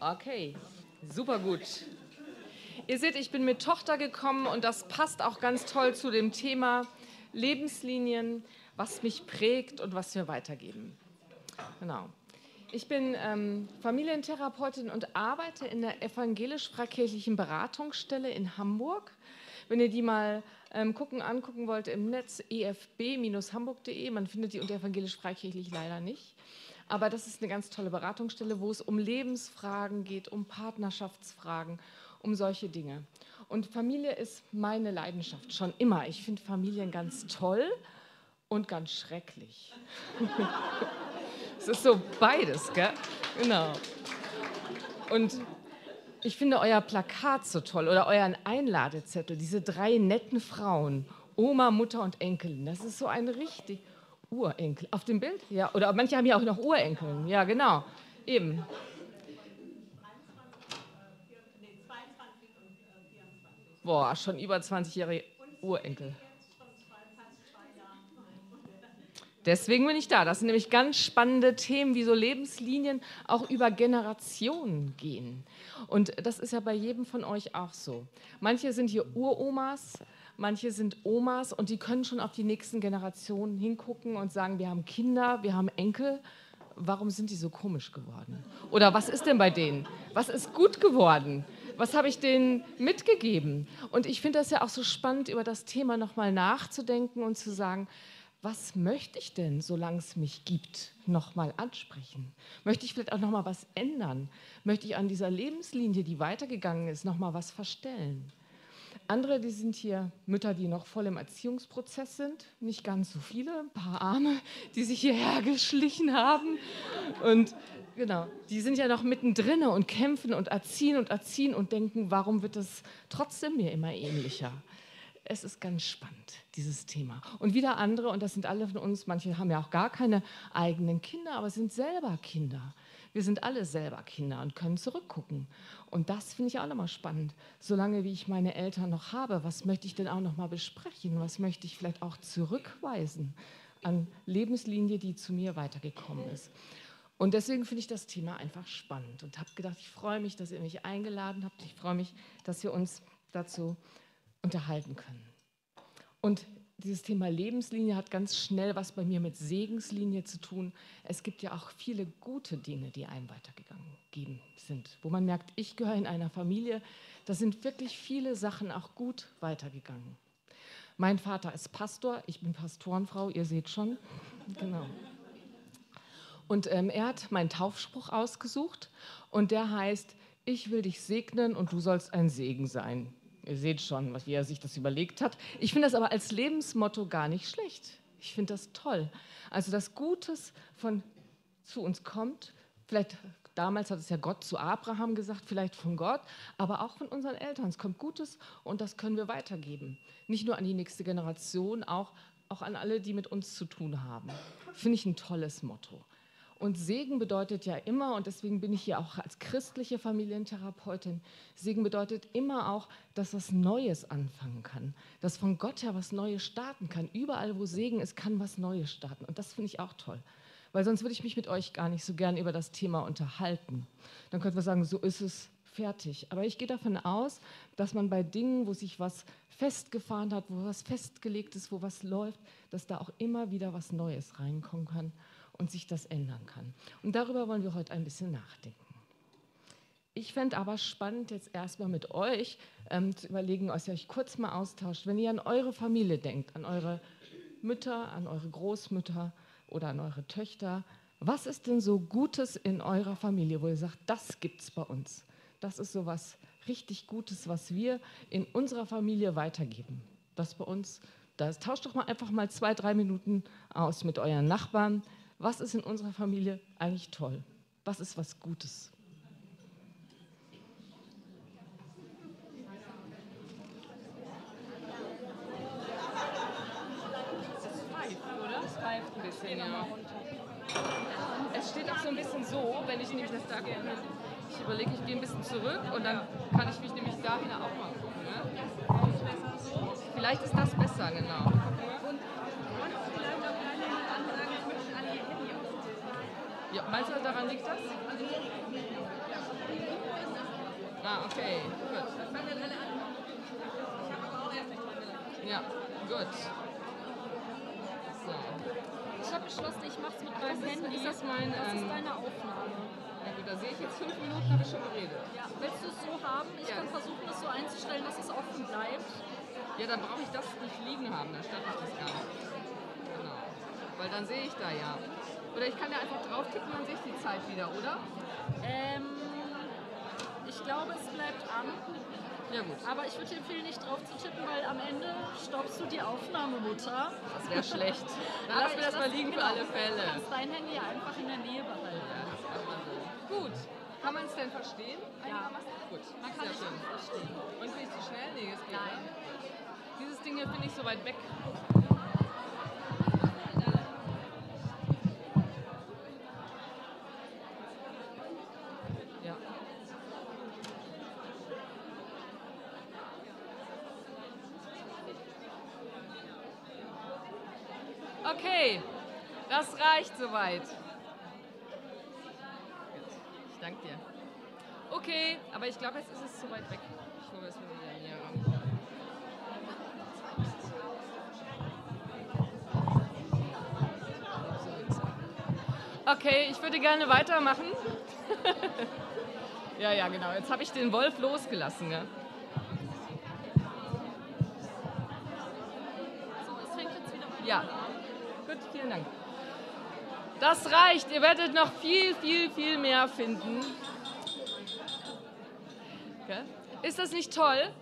Okay, super gut. Ihr seht, ich bin mit Tochter gekommen und das passt auch ganz toll zu dem Thema Lebenslinien, was mich prägt und was wir weitergeben. Genau. Ich bin ähm, Familientherapeutin und arbeite in der evangelisch-freikirchlichen Beratungsstelle in Hamburg. Wenn ihr die mal ähm, gucken, angucken wollt im Netz, efb-hamburg.de, man findet die unter evangelisch-freikirchlich leider nicht. Aber das ist eine ganz tolle Beratungsstelle, wo es um Lebensfragen geht, um Partnerschaftsfragen, um solche Dinge. Und Familie ist meine Leidenschaft schon immer. Ich finde Familien ganz toll und ganz schrecklich. es ist so beides, gell? Genau. Und ich finde euer Plakat so toll oder euren Einladezettel, diese drei netten Frauen, Oma, Mutter und Enkelin. Das ist so ein richtig Urenkel. Auf dem Bild? Ja, oder manche haben ja auch noch Urenkel. Ja, genau. Eben. Boah, schon über 20-jährige Urenkel. Deswegen bin ich da. Das sind nämlich ganz spannende Themen, wie so Lebenslinien auch über Generationen gehen. Und das ist ja bei jedem von euch auch so. Manche sind hier Uromas, manche sind Omas und die können schon auf die nächsten Generationen hingucken und sagen, wir haben Kinder, wir haben Enkel. Warum sind die so komisch geworden? Oder was ist denn bei denen? Was ist gut geworden? Was habe ich denen mitgegeben? Und ich finde das ja auch so spannend, über das Thema nochmal nachzudenken und zu sagen, was möchte ich denn, solange es mich gibt, nochmal ansprechen? Möchte ich vielleicht auch nochmal was ändern? Möchte ich an dieser Lebenslinie, die weitergegangen ist, nochmal was verstellen? Andere, die sind hier Mütter, die noch voll im Erziehungsprozess sind. Nicht ganz so viele, ein paar Arme, die sich hierher geschlichen haben. Und genau, die sind ja noch mittendrin und kämpfen und erziehen und erziehen und denken, warum wird es trotzdem mir immer ähnlicher? es ist ganz spannend, dieses Thema. Und wieder andere, und das sind alle von uns, manche haben ja auch gar keine eigenen Kinder, aber sind selber Kinder. Wir sind alle selber Kinder und können zurückgucken. Und das finde ich auch nochmal spannend. Solange wie ich meine Eltern noch habe, was möchte ich denn auch nochmal besprechen? Was möchte ich vielleicht auch zurückweisen an Lebenslinie, die zu mir weitergekommen ist? Und deswegen finde ich das Thema einfach spannend und habe gedacht, ich freue mich, dass ihr mich eingeladen habt. Ich freue mich, dass wir uns dazu unterhalten können. Und dieses Thema Lebenslinie hat ganz schnell was bei mir mit Segenslinie zu tun. Es gibt ja auch viele gute Dinge, die einem weitergegeben sind, wo man merkt, ich gehöre in einer Familie, da sind wirklich viele Sachen auch gut weitergegangen. Mein Vater ist Pastor, ich bin Pastorenfrau, ihr seht schon. Genau. Und ähm, er hat meinen Taufspruch ausgesucht und der heißt, ich will dich segnen und du sollst ein Segen sein. Ihr seht schon, wie er sich das überlegt hat. Ich finde das aber als Lebensmotto gar nicht schlecht. Ich finde das toll. Also, dass Gutes von zu uns kommt, vielleicht damals hat es ja Gott zu Abraham gesagt, vielleicht von Gott, aber auch von unseren Eltern. Es kommt Gutes und das können wir weitergeben. Nicht nur an die nächste Generation, auch, auch an alle, die mit uns zu tun haben. Finde ich ein tolles Motto. Und Segen bedeutet ja immer, und deswegen bin ich hier auch als christliche Familientherapeutin, Segen bedeutet immer auch, dass was Neues anfangen kann, dass von Gott her was Neues starten kann. Überall, wo Segen ist, kann was Neues starten. Und das finde ich auch toll. Weil sonst würde ich mich mit euch gar nicht so gern über das Thema unterhalten. Dann könnten wir sagen, so ist es fertig. Aber ich gehe davon aus, dass man bei Dingen, wo sich was festgefahren hat, wo was festgelegt ist, wo was läuft, dass da auch immer wieder was Neues reinkommen kann und sich das ändern kann. Und darüber wollen wir heute ein bisschen nachdenken. Ich fände aber spannend, jetzt erstmal mit euch ähm, zu überlegen, dass ihr euch kurz mal austauscht, wenn ihr an eure Familie denkt, an eure Mütter, an eure Großmütter oder an eure Töchter. Was ist denn so Gutes in eurer Familie, wo ihr sagt, das gibt es bei uns? Das ist so was richtig Gutes, was wir in unserer Familie weitergeben. Das bei uns, das tauscht doch mal einfach mal zwei, drei Minuten aus mit euren Nachbarn, was ist in unserer Familie eigentlich toll? Was ist was Gutes? Es steht auch so ein bisschen so, wenn ich nämlich das da gehe, ich überlege, ich gehe ein bisschen zurück und dann kann ich mich nämlich da wieder auch mal gucken. Ne? Vielleicht ist das besser, genau. Ja, meinst du, daran liegt das? Ah, okay, gut. Ja, gut. So. Ich habe beschlossen, ich mache es mit meinem ist- Handy. ist das mein, Das ist ähm, deine Aufnahme. Na gut, da sehe ich jetzt fünf Minuten, habe ich schon geredet. Ja. Willst du es so haben? Ich Ja. kann versuchen, es so einzustellen, dass es offen bleibt. Ja, dann brauche ich das nicht liegen haben, dann stört mich das gar nicht. Genau. Weil dann sehe ich da ja. Oder ich kann ja einfach drauftippen, dann sehe ich die Zeit wieder, oder? Ähm, ich glaube, es bleibt an. Ja gut, Aber ich würde dir empfehlen, nicht drauf zu tippen, weil am Ende stoppst du die Aufnahme, Mutter. das wäre schlecht. Dann lassen wir das mal liegen für genau, alle Fälle. Du kannst dein Handy einfach in der Nähe behalten. Ja, das kann man so. Gut. Kann man es denn verstehen? Einigermaßen? Gut. Man kann gut verstehen. Und bin ich zu schnell? Nee, es geht. Nein. ne? Dieses Ding hier finde ich so weit weg. Ja. Okay, das reicht soweit. Ich danke dir. Okay, aber ich glaube, jetzt ist es zu weit weg. Ich hole es wieder näher ran. Okay, ich würde gerne weitermachen. ja, ja, genau. Jetzt habe ich den Wolf losgelassen. Ja? So, es fängt jetzt wieder bei Ja. Gut, vielen Dank. Das reicht. Ihr werdet noch viel, viel, viel mehr finden. Gell? Ist das nicht toll?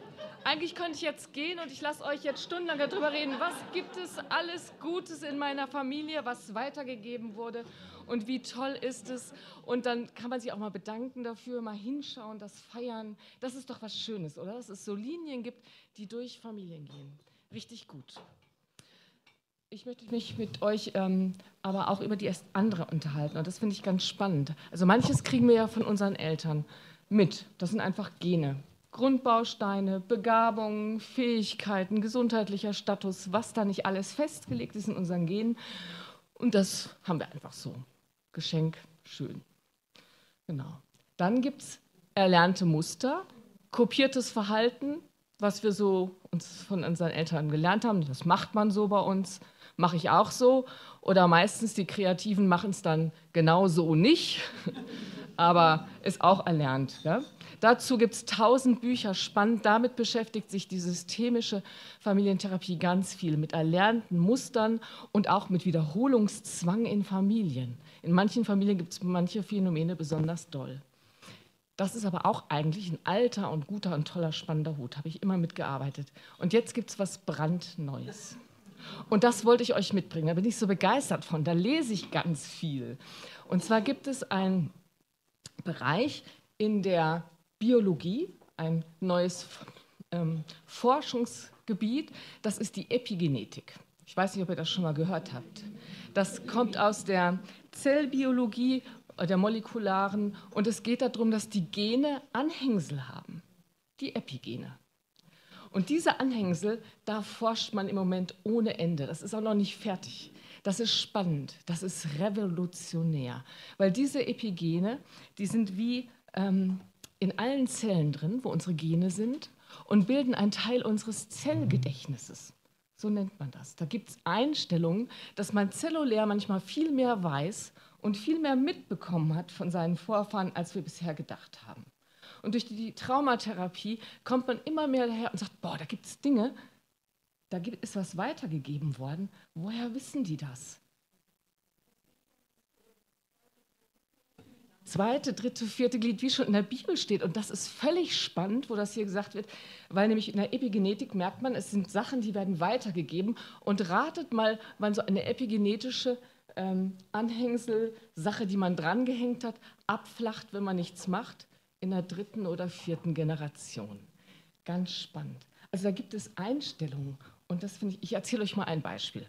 Eigentlich könnte ich jetzt gehen und ich lasse euch jetzt stundenlang darüber reden, was gibt es alles Gutes in meiner Familie, was weitergegeben wurde und wie toll ist es. Und dann kann man sich auch mal bedanken dafür, mal hinschauen, das feiern. Das ist doch was Schönes, oder? Dass es so Linien gibt, die durch Familien gehen. Richtig gut. Ich möchte mich mit euch ähm, aber auch über die andere unterhalten und das finde ich ganz spannend. Also manches kriegen wir ja von unseren Eltern mit. Das sind einfach Gene. Grundbausteine, Begabungen, Fähigkeiten, gesundheitlicher Status, was da nicht alles festgelegt ist in unseren Genen. Und das haben wir einfach so. Geschenk, schön. Genau. Dann gibt es erlernte Muster, kopiertes Verhalten, was wir so uns von unseren Eltern gelernt haben. Das macht man so bei uns, mache ich auch so. Oder meistens die Kreativen machen es dann genau so nicht, aber ist auch erlernt. Ja? Dazu gibt es tausend Bücher, spannend. Damit beschäftigt sich die systemische Familientherapie ganz viel mit erlernten Mustern und auch mit Wiederholungszwang in Familien. In manchen Familien gibt es manche Phänomene besonders doll. Das ist aber auch eigentlich ein alter und guter und toller, spannender Hut. Habe ich immer mitgearbeitet. Und jetzt gibt es was brandneues. Und das wollte ich euch mitbringen. Da bin ich so begeistert von. Da lese ich ganz viel. Und zwar gibt es einen Bereich in der Biologie, ein neues ähm, Forschungsgebiet. Das ist die Epigenetik. Ich weiß nicht, ob ihr das schon mal gehört habt. Das kommt aus der Zellbiologie, äh, der molekularen, und es geht darum, dass die Gene Anhängsel haben, die Epigene. Und diese Anhängsel, da forscht man im Moment ohne Ende. Das ist auch noch nicht fertig. Das ist spannend, das ist revolutionär, weil diese Epigene, die sind wie ähm, in allen Zellen drin, wo unsere Gene sind, und bilden einen Teil unseres Zellgedächtnisses. So nennt man das. Da gibt es Einstellungen, dass man zellulär manchmal viel mehr weiß und viel mehr mitbekommen hat von seinen Vorfahren, als wir bisher gedacht haben. Und durch die Traumatherapie kommt man immer mehr daher und sagt, boah, da gibt es Dinge, da ist was weitergegeben worden. Woher wissen die das? Zweite, dritte, vierte Glied, wie schon in der Bibel steht. Und das ist völlig spannend, wo das hier gesagt wird, weil nämlich in der Epigenetik merkt man, es sind Sachen, die werden weitergegeben. Und ratet mal, wann so eine epigenetische ähm, Anhängsel-Sache, die man drangehängt hat, abflacht, wenn man nichts macht, in der dritten oder vierten Generation. Ganz spannend. Also da gibt es Einstellungen und das finde ich, ich erzähle euch mal ein Beispiel.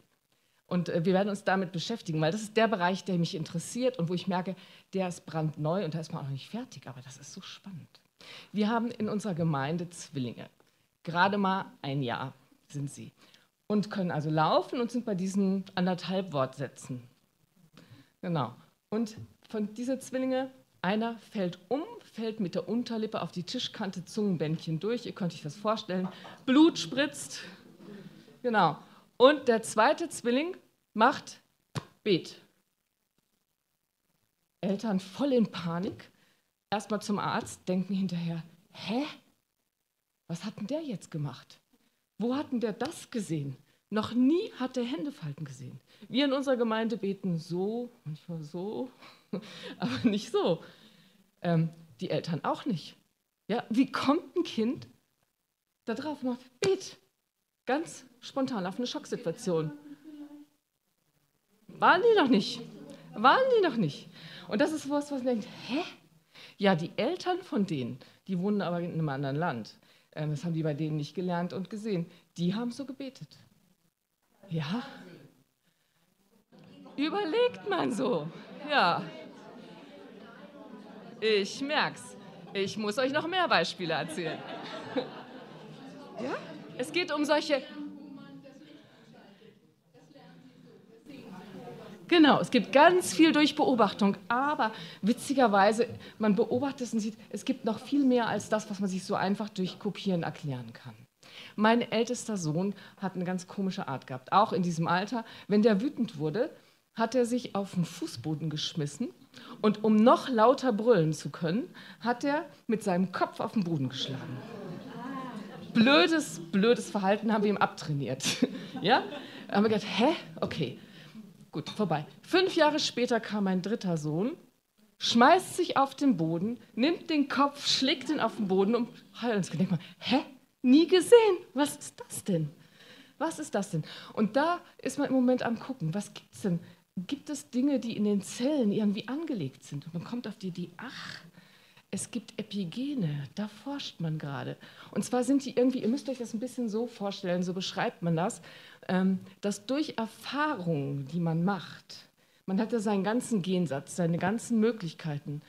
Und äh, wir werden uns damit beschäftigen, weil das ist der Bereich, der mich interessiert und wo ich merke, der ist brandneu und da ist man auch noch nicht fertig, aber das ist so spannend. Wir haben in unserer Gemeinde Zwillinge. Gerade mal ein Jahr sind sie. Und können also laufen und sind bei diesen anderthalb Wortsätzen. Genau. Und von diesen Zwillinge, einer fällt um, fällt mit der Unterlippe auf die Tischkante, Zungenbändchen durch. Ihr könnt euch das vorstellen. Blut spritzt. Genau. Und der zweite Zwilling macht Bet. Eltern voll in Panik. Erstmal zum Arzt, denken hinterher, hä? Was hat denn der jetzt gemacht? Wo hat denn der das gesehen? Noch nie hat der Händefalten gesehen. Wir in unserer Gemeinde beten so, manchmal so, aber nicht so. Ähm, die Eltern auch nicht. Ja, wie kommt ein Kind da drauf und macht, bet, ganz spontan auf eine Schocksituation? Waren die noch nicht? Waren die noch nicht? Und das ist was, was man denkt, hä? Ja, die Eltern von denen, die wohnen aber in einem anderen Land. Ähm, das haben die bei denen nicht gelernt und gesehen. Die haben so gebetet. Ja. Überlegt man so. Ja. Ich merk's. Ich muss euch noch mehr Beispiele erzählen. Ja? Es geht um solche Genau, es gibt ganz viel durch Beobachtung, aber witzigerweise, man beobachtet es und sieht, es gibt noch viel mehr als das, was man sich so einfach durch Kopieren erklären kann. Mein ältester Sohn hat eine ganz komische Art gehabt, auch in diesem Alter. Wenn der wütend wurde, hat er sich auf den Fußboden geschmissen und um noch lauter brüllen zu können, hat er mit seinem Kopf auf den Boden geschlagen. Blödes, blödes Verhalten haben wir ihm abtrainiert. ja? Da haben wir gedacht, hä? Okay. Gut, vorbei. Fünf Jahre später kam mein dritter Sohn, schmeißt sich auf den Boden, nimmt den Kopf, schlägt ihn auf den Boden und heult ins Gedenk. Hä? Nie gesehen? Was ist das denn? Was ist das denn? Und da ist man im Moment am gucken, was gibt es denn? Gibt es Dinge, die in den Zellen irgendwie angelegt sind? Und man kommt auf die Idee, ach, es gibt Epigene, da forscht man gerade. Und zwar sind die irgendwie, ihr müsst euch das ein bisschen so vorstellen, so beschreibt man das, ähm, dass durch Erfahrungen, die man macht, man hat ja seinen ganzen Gensatz, seine ganzen Möglichkeiten,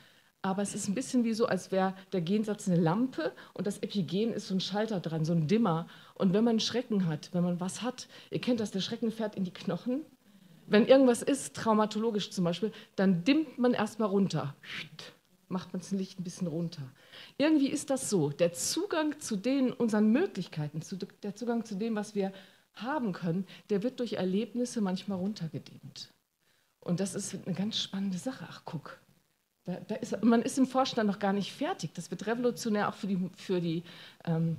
aber es ist ein bisschen wie so, als wäre der Gensatz eine Lampe und das Epigen ist so ein Schalter dran, so ein Dimmer. Und wenn man Schrecken hat, wenn man was hat, ihr kennt das, der Schrecken fährt in die Knochen. Wenn irgendwas ist, traumatologisch zum Beispiel, dann dimmt man erstmal runter macht man das Licht ein bisschen runter. Irgendwie ist das so. Der Zugang zu den unseren Möglichkeiten, zu, der Zugang zu dem, was wir haben können, der wird durch Erlebnisse manchmal runtergedimmt. Und das ist eine ganz spannende Sache. Ach, guck. Da, da ist, man ist im Vorstand noch gar nicht fertig. Das wird revolutionär auch für die, für, die, ähm,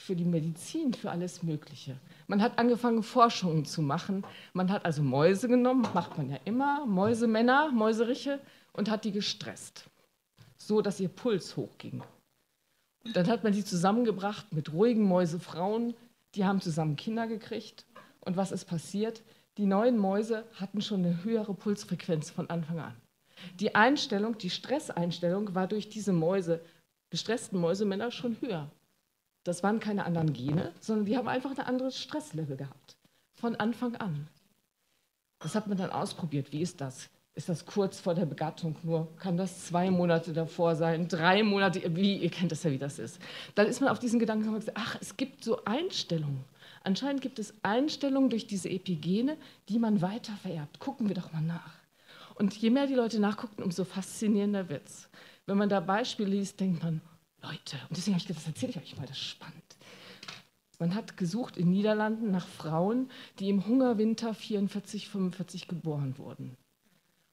für die Medizin, für alles Mögliche. Man hat angefangen, Forschungen zu machen. Man hat also Mäuse genommen, macht man ja immer, Mäusemänner, Mäuseriche, und hat die gestresst so dass ihr Puls hochging. Dann hat man sie zusammengebracht mit ruhigen Mäusefrauen, die haben zusammen Kinder gekriegt. Und was ist passiert? Die neuen Mäuse hatten schon eine höhere Pulsfrequenz von Anfang an. Die Einstellung, die Stresseinstellung war durch diese Mäuse, gestressten Mäusemänner schon höher. Das waren keine anderen Gene, sondern die haben einfach ein anderes Stresslevel gehabt. Von Anfang an. Das hat man dann ausprobiert. Wie ist das? ist das kurz vor der Begattung nur, kann das zwei Monate davor sein, drei Monate, wie, ihr kennt das ja, wie das ist. Dann ist man auf diesen Gedanken gekommen, ach, es gibt so Einstellungen. Anscheinend gibt es Einstellungen durch diese Epigene, die man weiter vererbt. Gucken wir doch mal nach. Und je mehr die Leute nachgucken, umso faszinierender wird es. Wenn man da Beispiele liest, denkt man, Leute, und deswegen habe ich gedacht, das erzähle ich euch mal, das ist spannend. Man hat gesucht in Niederlanden nach Frauen, die im Hungerwinter 44, 45 geboren wurden.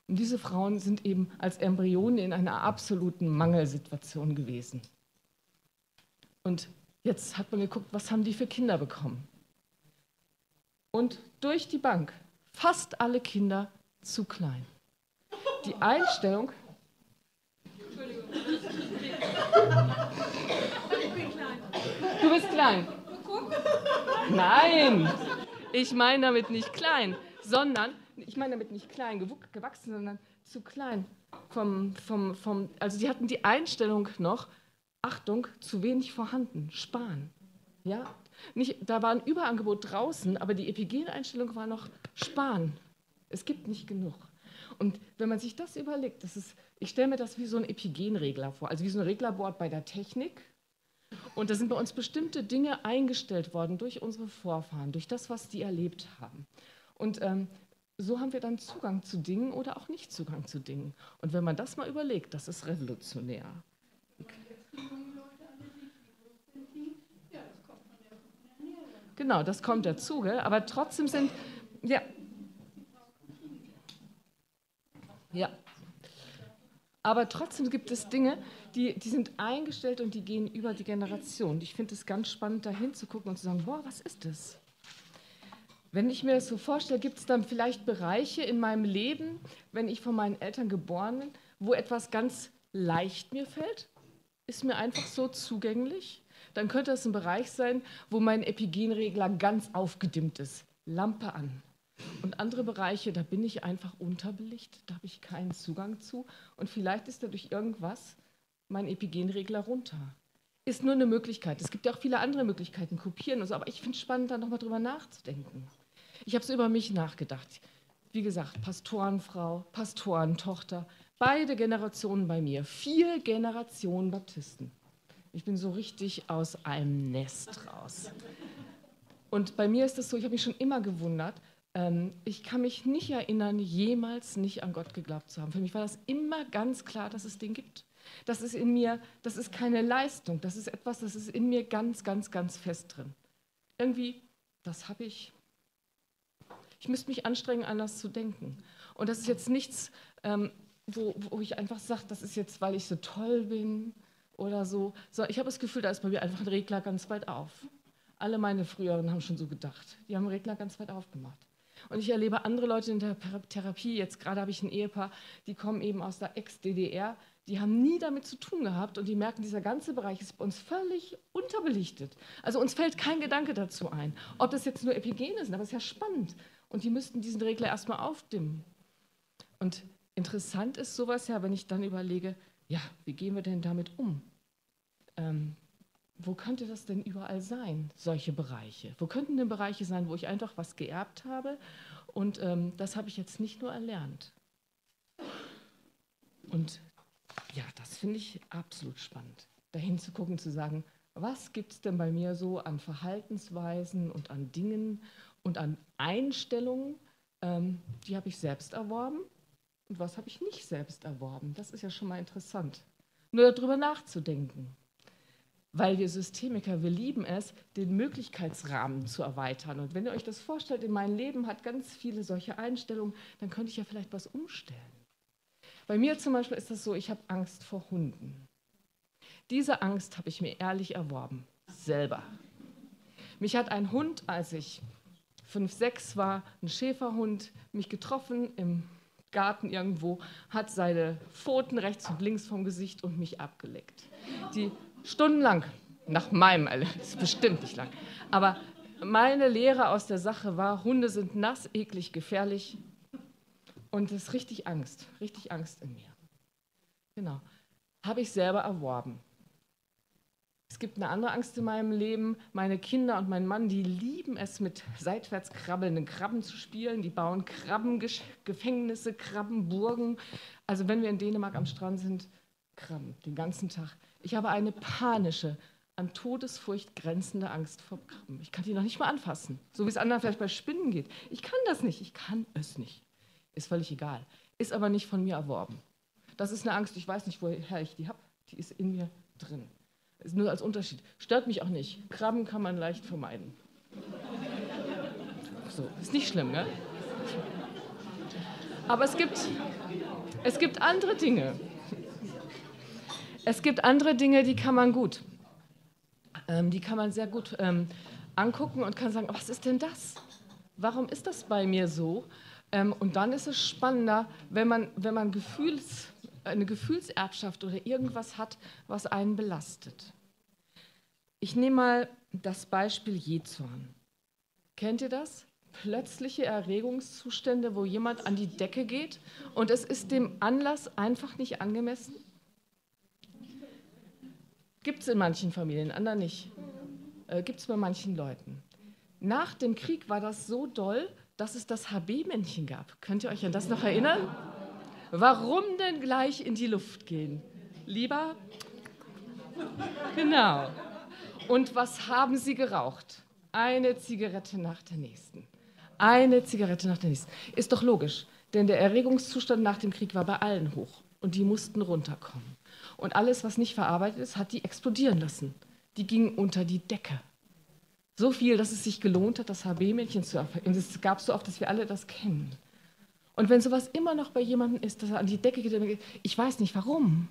Und diese Frauen sind eben als Embryonen in einer absoluten Mangelsituation gewesen. Und jetzt hat man geguckt, was haben die für Kinder bekommen. Und durch die Bank, fast alle Kinder zu klein. Die Einstellung. Entschuldigung. Ich bin klein. Du bist klein. Nein, ich meine damit nicht klein, sondern ich meine damit nicht klein gewachsen, sondern zu klein. Vom, vom, vom, also die hatten die Einstellung noch, Achtung, zu wenig vorhanden, sparen. Ja? Nicht, da war ein Überangebot draußen, aber die Epigeneinstellung war noch sparen. Es gibt nicht genug. Und wenn man sich das überlegt, das ist, ich stelle mir das wie so ein Epigenregler vor, also wie so ein Reglerboard bei der Technik. Und da sind bei uns bestimmte Dinge eingestellt worden durch unsere Vorfahren, durch das, was die erlebt haben. Und ähm, so haben wir dann Zugang zu Dingen oder auch nicht Zugang zu Dingen. Und wenn man das mal überlegt, das ist revolutionär. Genau, das kommt dazu, gell? aber trotzdem sind, ja. Ja. Aber trotzdem gibt es Dinge, die, die sind eingestellt und die gehen über die Generation. Ich finde es ganz spannend, da hinzugucken und zu sagen, boah, was ist das? Wenn ich mir das so vorstelle, gibt es dann vielleicht Bereiche in meinem Leben, wenn ich von meinen Eltern geboren bin, wo etwas ganz leicht mir fällt? Ist mir einfach so zugänglich? Dann könnte das ein Bereich sein, wo mein Epigenregler ganz aufgedimmt ist. Lampe an. Und andere Bereiche, da bin ich einfach unterbelichtet, da habe ich keinen Zugang zu. Und vielleicht ist dadurch irgendwas mein Epigenregler runter. Ist nur eine Möglichkeit. Es gibt ja auch viele andere Möglichkeiten, kopieren und so, aber ich finde es spannend, da nochmal drüber nachzudenken. Ich habe so über mich nachgedacht. Wie gesagt, Pastorenfrau, Pastorentochter, beide Generationen bei mir, vier Generationen Baptisten. Ich bin so richtig aus einem Nest raus. Und bei mir ist es so, ich habe mich schon immer gewundert, ich kann mich nicht erinnern, jemals nicht an Gott geglaubt zu haben. Für mich war das immer ganz klar, dass es den gibt. Das ist in mir, das ist keine Leistung, das ist etwas, das ist in mir ganz, ganz, ganz fest drin. Irgendwie, das habe ich ich müsste mich anstrengen, anders zu denken. Und das ist jetzt nichts, ähm, wo, wo ich einfach sage, das ist jetzt, weil ich so toll bin oder so. so ich habe das Gefühl, da ist bei mir einfach ein Regler ganz weit auf. Alle meine Früheren haben schon so gedacht. Die haben einen Regler ganz weit aufgemacht. Und ich erlebe andere Leute in der Therapie, jetzt gerade habe ich ein Ehepaar, die kommen eben aus der Ex-DDR, die haben nie damit zu tun gehabt und die merken, dieser ganze Bereich ist bei uns völlig unterbelichtet. Also uns fällt kein Gedanke dazu ein. Ob das jetzt nur Epigene sind, aber es ist ja spannend. Und die müssten diesen Regler erstmal aufdimmen. Und interessant ist sowas ja, wenn ich dann überlege, ja, wie gehen wir denn damit um? Ähm, wo könnte das denn überall sein, solche Bereiche? Wo könnten denn Bereiche sein, wo ich einfach was geerbt habe und ähm, das habe ich jetzt nicht nur erlernt? Und ja, das finde ich absolut spannend, dahin zu gucken, zu sagen, was gibt es denn bei mir so an Verhaltensweisen und an Dingen und an Einstellungen, ähm, die habe ich selbst erworben und was habe ich nicht selbst erworben. Das ist ja schon mal interessant. Nur darüber nachzudenken. Weil wir Systemiker, wir lieben es, den Möglichkeitsrahmen zu erweitern. Und wenn ihr euch das vorstellt, in meinem Leben hat ganz viele solche Einstellungen, dann könnte ich ja vielleicht was umstellen. Bei mir zum Beispiel ist das so, ich habe Angst vor Hunden. Diese Angst habe ich mir ehrlich erworben, selber. Mich hat ein Hund, als ich fünf, sechs war, ein Schäferhund, mich getroffen im Garten irgendwo, hat seine Pfoten rechts und links vom Gesicht und mich abgeleckt. Die stundenlang, nach meinem Erlebnis, bestimmt nicht lang, aber meine Lehre aus der Sache war, Hunde sind nass, eklig, gefährlich und es ist richtig Angst, richtig Angst in mir. Genau. Habe ich selber erworben. Es gibt eine andere Angst in meinem Leben. Meine Kinder und mein Mann, die lieben es, mit seitwärts krabbelnden Krabben zu spielen. Die bauen Krabbengefängnisse, Krabbenburgen. Also wenn wir in Dänemark am Strand sind, Krabben den ganzen Tag. Ich habe eine panische, an Todesfurcht grenzende Angst vor Krabben. Ich kann die noch nicht mal anfassen. So wie es anderen vielleicht bei Spinnen geht. Ich kann das nicht. Ich kann es nicht. Ist völlig egal. Ist aber nicht von mir erworben. Das ist eine Angst, ich weiß nicht, woher ich die habe. Die ist in mir drin. Ist nur als Unterschied. Stört mich auch nicht. Krabben kann man leicht vermeiden. So, ist nicht schlimm, ne? Aber es gibt, es gibt andere Dinge. Es gibt andere Dinge, die kann man gut. Ähm, die kann man sehr gut ähm, angucken und kann sagen, was ist denn das? Warum ist das bei mir so? Ähm, und dann ist es spannender, wenn man, wenn man Gefühls, eine Gefühlserbschaft oder irgendwas hat, was einen belastet. Ich nehme mal das Beispiel Jezorn. Kennt ihr das? Plötzliche Erregungszustände, wo jemand an die Decke geht und es ist dem Anlass einfach nicht angemessen? Gibt es in manchen Familien, in anderen nicht. Äh, Gibt es bei manchen Leuten. Nach dem Krieg war das so doll, dass es das HB-Männchen gab. Könnt ihr euch an das noch erinnern? Warum denn gleich in die Luft gehen? Lieber? Genau. Und was haben sie geraucht? Eine Zigarette nach der nächsten. Eine Zigarette nach der nächsten. Ist doch logisch, denn der Erregungszustand nach dem Krieg war bei allen hoch und die mussten runterkommen. Und alles, was nicht verarbeitet ist, hat die explodieren lassen. Die gingen unter die Decke. So viel, dass es sich gelohnt hat, das HB-Mädchen zu erfinden. Und es gab so oft, dass wir alle das kennen. Und wenn sowas immer noch bei jemandem ist, dass er an die Decke geht, ich weiß nicht warum.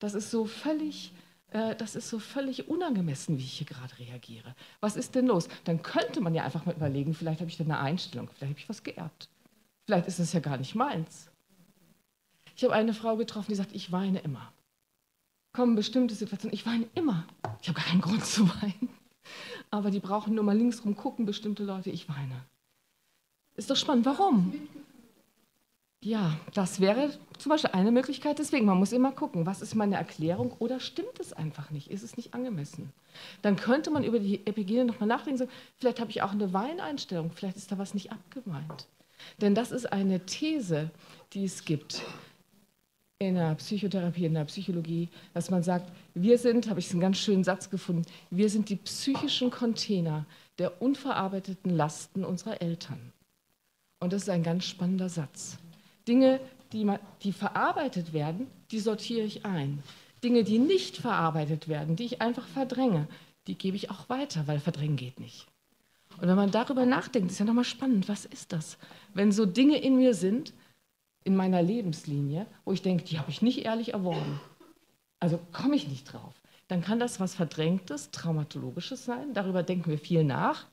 Das ist so völlig, äh, das ist so völlig unangemessen, wie ich hier gerade reagiere. Was ist denn los? Dann könnte man ja einfach mal überlegen, vielleicht habe ich da eine Einstellung, vielleicht habe ich was geerbt. Vielleicht ist es ja gar nicht meins. Ich habe eine Frau getroffen, die sagt, ich weine immer. Kommen bestimmte Situationen, ich weine immer. Ich habe gar keinen Grund zu weinen. Aber die brauchen nur mal links rum gucken, bestimmte Leute, ich weine. Ist doch spannend, warum? Ja, das wäre zum Beispiel eine Möglichkeit. Deswegen, man muss immer gucken, was ist meine Erklärung oder stimmt es einfach nicht? Ist es nicht angemessen? Dann könnte man über die Epigene nochmal nachdenken. Sagen, vielleicht habe ich auch eine Weineinstellung, vielleicht ist da was nicht abgemeint. Denn das ist eine These, die es gibt in der Psychotherapie, in der Psychologie, dass man sagt, wir sind, habe ich einen ganz schönen Satz gefunden, wir sind die psychischen Container der unverarbeiteten Lasten unserer Eltern. Und das ist ein ganz spannender Satz. Dinge, die, die verarbeitet werden, die sortiere ich ein. Dinge, die nicht verarbeitet werden, die ich einfach verdränge, die gebe ich auch weiter, weil verdrängen geht nicht. Und wenn man darüber nachdenkt, ist ja nochmal spannend, was ist das? Wenn so Dinge in mir sind, in meiner Lebenslinie, wo ich denke, die habe ich nicht ehrlich erworben. Also komme ich nicht drauf. Dann kann das was Verdrängtes, Traumatologisches sein. Darüber denken wir viel nach.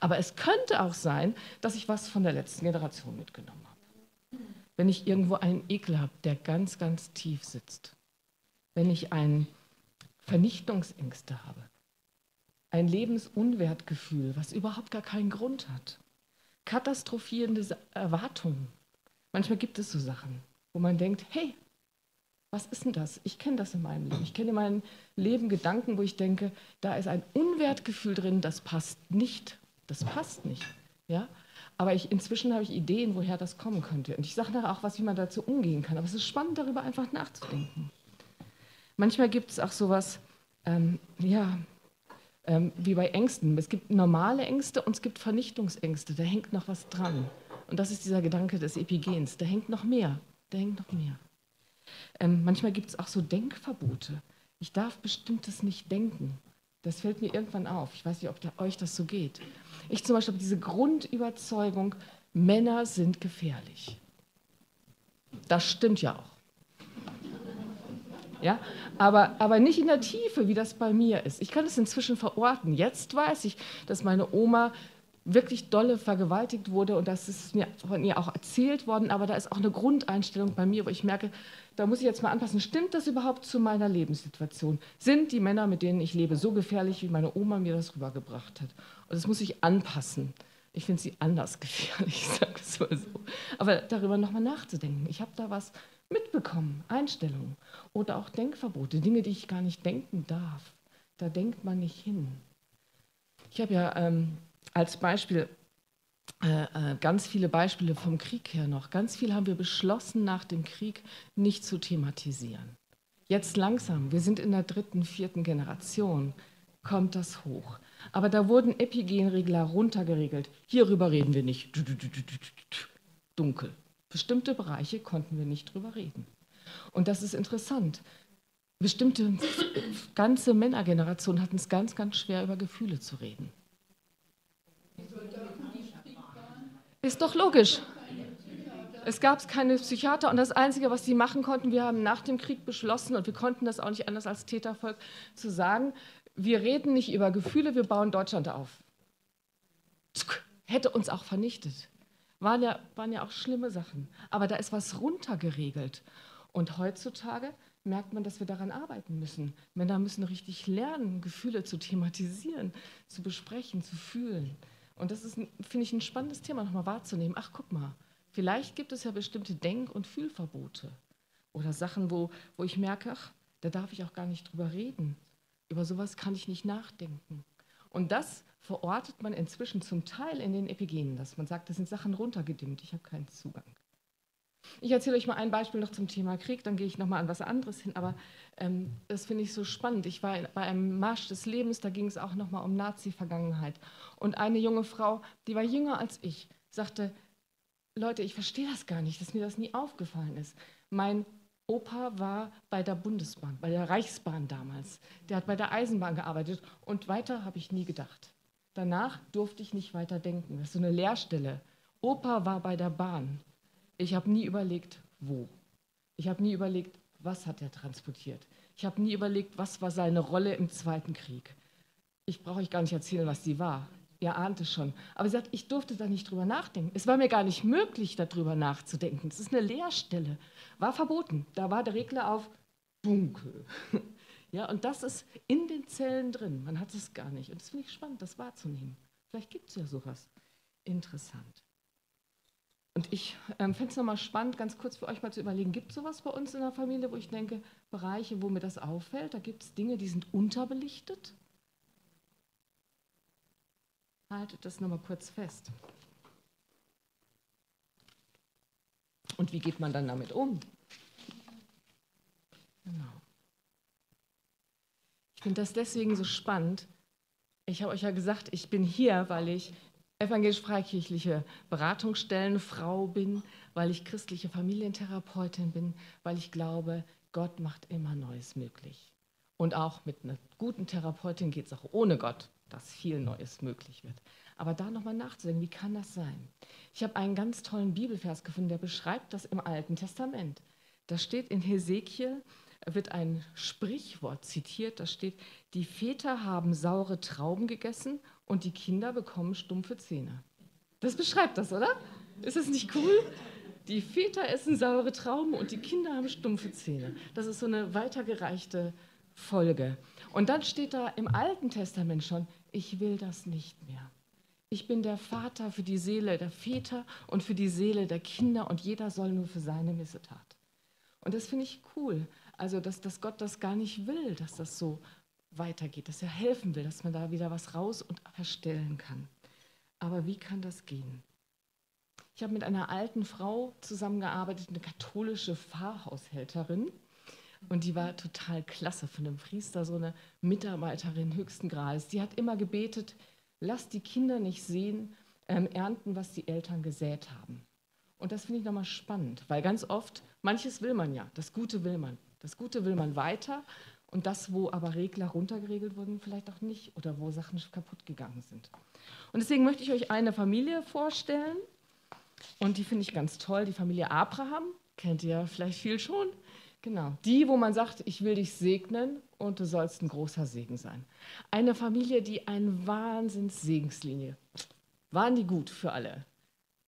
Aber es könnte auch sein, dass ich was von der letzten Generation mitgenommen habe. Wenn ich irgendwo einen Ekel habe, der ganz, ganz tief sitzt. Wenn ich ein Vernichtungsängste habe. Ein Lebensunwertgefühl, was überhaupt gar keinen Grund hat. Katastrophierende Erwartungen Manchmal gibt es so Sachen, wo man denkt, hey, was ist denn das? Ich kenne das in meinem Leben. Ich kenne in meinem Leben Gedanken, wo ich denke, da ist ein Unwertgefühl drin, das passt nicht. Das passt nicht. Ja? Aber ich, inzwischen habe ich Ideen, woher das kommen könnte. Und ich sage nachher auch was, wie man dazu umgehen kann. Aber es ist spannend, darüber einfach nachzudenken. Manchmal gibt es auch sowas, ähm, ja, ähm, wie bei Ängsten. Es gibt normale Ängste und es gibt Vernichtungsängste. Da hängt noch was dran. Und das ist dieser Gedanke des Epigens. Da hängt noch mehr. Da hängt noch mehr. Ähm, manchmal gibt es auch so Denkverbote. Ich darf bestimmtes nicht denken. Das fällt mir irgendwann auf. Ich weiß nicht, ob da, euch das so geht. Ich zum Beispiel habe diese Grundüberzeugung, Männer sind gefährlich. Das stimmt ja auch. Ja? Aber, aber nicht in der Tiefe, wie das bei mir ist. Ich kann es inzwischen verorten. Jetzt weiß ich, dass meine Oma wirklich dolle vergewaltigt wurde und das ist mir von ihr auch erzählt worden, aber da ist auch eine Grundeinstellung bei mir, wo ich merke, da muss ich jetzt mal anpassen, stimmt das überhaupt zu meiner Lebenssituation? Sind die Männer, mit denen ich lebe, so gefährlich, wie meine Oma mir das rübergebracht hat? Und das muss ich anpassen. Ich finde sie anders gefährlich, sage es mal so. Aber darüber nochmal nachzudenken. Ich habe da was mitbekommen, Einstellungen oder auch Denkverbote, Dinge, die ich gar nicht denken darf. Da denkt man nicht hin. Ich habe ja ähm, als Beispiel äh, äh, ganz viele Beispiele vom Krieg her noch. Ganz viel haben wir beschlossen, nach dem Krieg nicht zu thematisieren. Jetzt langsam, wir sind in der dritten, vierten Generation, kommt das hoch. Aber da wurden Epigenregler runtergeregelt. Hierüber reden wir nicht. Dunkel. Bestimmte Bereiche konnten wir nicht drüber reden. Und das ist interessant. Bestimmte ganze Männergenerationen hatten es ganz, ganz schwer, über Gefühle zu reden. Ist doch logisch. Es gab keine Psychiater und das Einzige, was sie machen konnten, wir haben nach dem Krieg beschlossen und wir konnten das auch nicht anders als Tätervolk, zu sagen, wir reden nicht über Gefühle, wir bauen Deutschland auf. Hätte uns auch vernichtet. Waren ja, waren ja auch schlimme Sachen. Aber da ist was runtergeregelt. Und heutzutage merkt man, dass wir daran arbeiten müssen. Männer müssen richtig lernen, Gefühle zu thematisieren, zu besprechen, zu fühlen. Und das ist, finde ich, ein spannendes Thema nochmal wahrzunehmen. Ach, guck mal, vielleicht gibt es ja bestimmte Denk- und Fühlverbote oder Sachen, wo, wo ich merke, ach, da darf ich auch gar nicht drüber reden. Über sowas kann ich nicht nachdenken. Und das verortet man inzwischen zum Teil in den Epigenen, dass man sagt, das sind Sachen runtergedimmt, ich habe keinen Zugang. Ich erzähle euch mal ein Beispiel noch zum Thema Krieg, dann gehe ich noch mal an was anderes hin. Aber ähm, das finde ich so spannend. Ich war bei einem Marsch des Lebens, da ging es auch noch mal um Nazi-Vergangenheit. Und eine junge Frau, die war jünger als ich, sagte: Leute, ich verstehe das gar nicht, dass mir das nie aufgefallen ist. Mein Opa war bei der Bundesbahn, bei der Reichsbahn damals. Der hat bei der Eisenbahn gearbeitet und weiter habe ich nie gedacht. Danach durfte ich nicht weiter denken. Das ist so eine Leerstelle. Opa war bei der Bahn. Ich habe nie überlegt, wo. Ich habe nie überlegt, was hat er transportiert. Ich habe nie überlegt, was war seine Rolle im Zweiten Krieg. Ich brauche euch gar nicht erzählen, was sie war. Ihr ahnt es schon. Aber sie sagt, ich durfte da nicht drüber nachdenken. Es war mir gar nicht möglich, darüber nachzudenken. Es ist eine Leerstelle. War verboten. Da war der Regler auf dunkel. Ja, und das ist in den Zellen drin. Man hat es gar nicht. Und das finde ich spannend, das wahrzunehmen. Vielleicht gibt es ja sowas. Interessant. Und ich ähm, fände es nochmal spannend, ganz kurz für euch mal zu überlegen, gibt es sowas bei uns in der Familie, wo ich denke, Bereiche, wo mir das auffällt, da gibt es Dinge, die sind unterbelichtet? Haltet das nochmal kurz fest. Und wie geht man dann damit um? Genau. Ich finde das deswegen so spannend. Ich habe euch ja gesagt, ich bin hier, weil ich evangelisch-freikirchliche Beratungsstellenfrau bin, weil ich christliche Familientherapeutin bin, weil ich glaube, Gott macht immer Neues möglich. Und auch mit einer guten Therapeutin geht es auch ohne Gott, dass viel Neues möglich wird. Aber da nochmal nachzudenken, wie kann das sein? Ich habe einen ganz tollen Bibelvers gefunden, der beschreibt das im Alten Testament. Da steht in Hesekiel, wird ein Sprichwort zitiert, da steht, die Väter haben saure Trauben gegessen und die Kinder bekommen stumpfe Zähne. Das beschreibt das, oder? Ist das nicht cool? Die Väter essen saure Trauben und die Kinder haben stumpfe Zähne. Das ist so eine weitergereichte Folge. Und dann steht da im Alten Testament schon, ich will das nicht mehr. Ich bin der Vater für die Seele der Väter und für die Seele der Kinder und jeder soll nur für seine Missetat. Und das finde ich cool. Also, dass, dass Gott das gar nicht will, dass das so weitergeht, dass er helfen will, dass man da wieder was raus und verstellen kann. Aber wie kann das gehen? Ich habe mit einer alten Frau zusammengearbeitet, eine katholische Pfarrhaushälterin. Und die war total klasse von dem Priester, so eine Mitarbeiterin höchsten Grades. Die hat immer gebetet, lass die Kinder nicht sehen, ähm, ernten, was die Eltern gesät haben. Und das finde ich nochmal spannend, weil ganz oft, manches will man ja, das Gute will man. Das Gute will man weiter und das, wo aber Regler runtergeregelt wurden, vielleicht auch nicht oder wo Sachen kaputt gegangen sind. Und deswegen möchte ich euch eine Familie vorstellen und die finde ich ganz toll, die Familie Abraham, kennt ihr vielleicht viel schon. Genau, die, wo man sagt, ich will dich segnen und du sollst ein großer Segen sein. Eine Familie, die eine Wahnsinns-Segenslinie. Waren die gut für alle.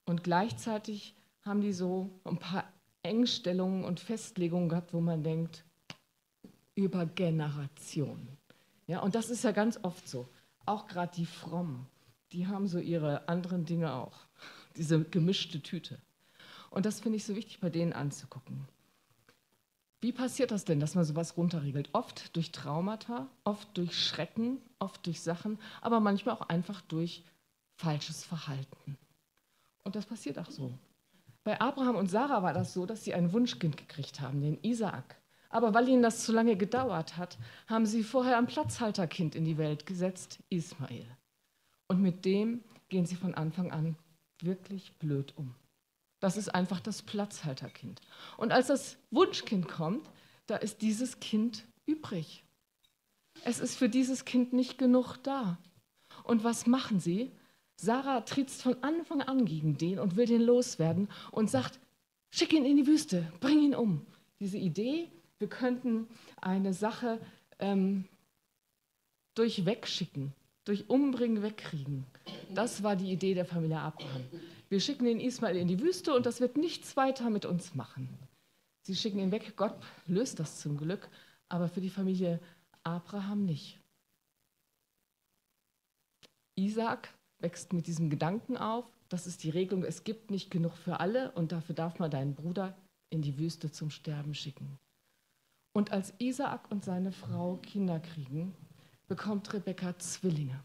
Und gleichzeitig haben die so ein paar Engstellungen und Festlegungen gehabt, wo man denkt, über Generationen. Ja, und das ist ja ganz oft so. Auch gerade die Frommen, die haben so ihre anderen Dinge auch. Diese gemischte Tüte. Und das finde ich so wichtig bei denen anzugucken. Wie passiert das denn, dass man sowas runterregelt? Oft durch Traumata, oft durch Schrecken, oft durch Sachen, aber manchmal auch einfach durch falsches Verhalten. Und das passiert auch so. Bei Abraham und Sarah war das so, dass sie ein Wunschkind gekriegt haben, den Isaak. Aber weil ihnen das zu lange gedauert hat, haben sie vorher ein Platzhalterkind in die Welt gesetzt, Ismael. Und mit dem gehen sie von Anfang an wirklich blöd um. Das ist einfach das Platzhalterkind. Und als das Wunschkind kommt, da ist dieses Kind übrig. Es ist für dieses Kind nicht genug da. Und was machen sie? Sarah trittst von Anfang an gegen den und will den loswerden und sagt, schick ihn in die Wüste, bring ihn um. Diese Idee, wir könnten eine Sache ähm, durch Wegschicken, durch Umbringen wegkriegen, das war die Idee der Familie Abraham. Wir schicken den Ismael in die Wüste und das wird nichts weiter mit uns machen. Sie schicken ihn weg, Gott löst das zum Glück, aber für die Familie Abraham nicht. Isaac wächst mit diesem Gedanken auf, das ist die Regelung, es gibt nicht genug für alle und dafür darf man deinen Bruder in die Wüste zum Sterben schicken. Und als Isaak und seine Frau Kinder kriegen, bekommt Rebekka Zwillinge.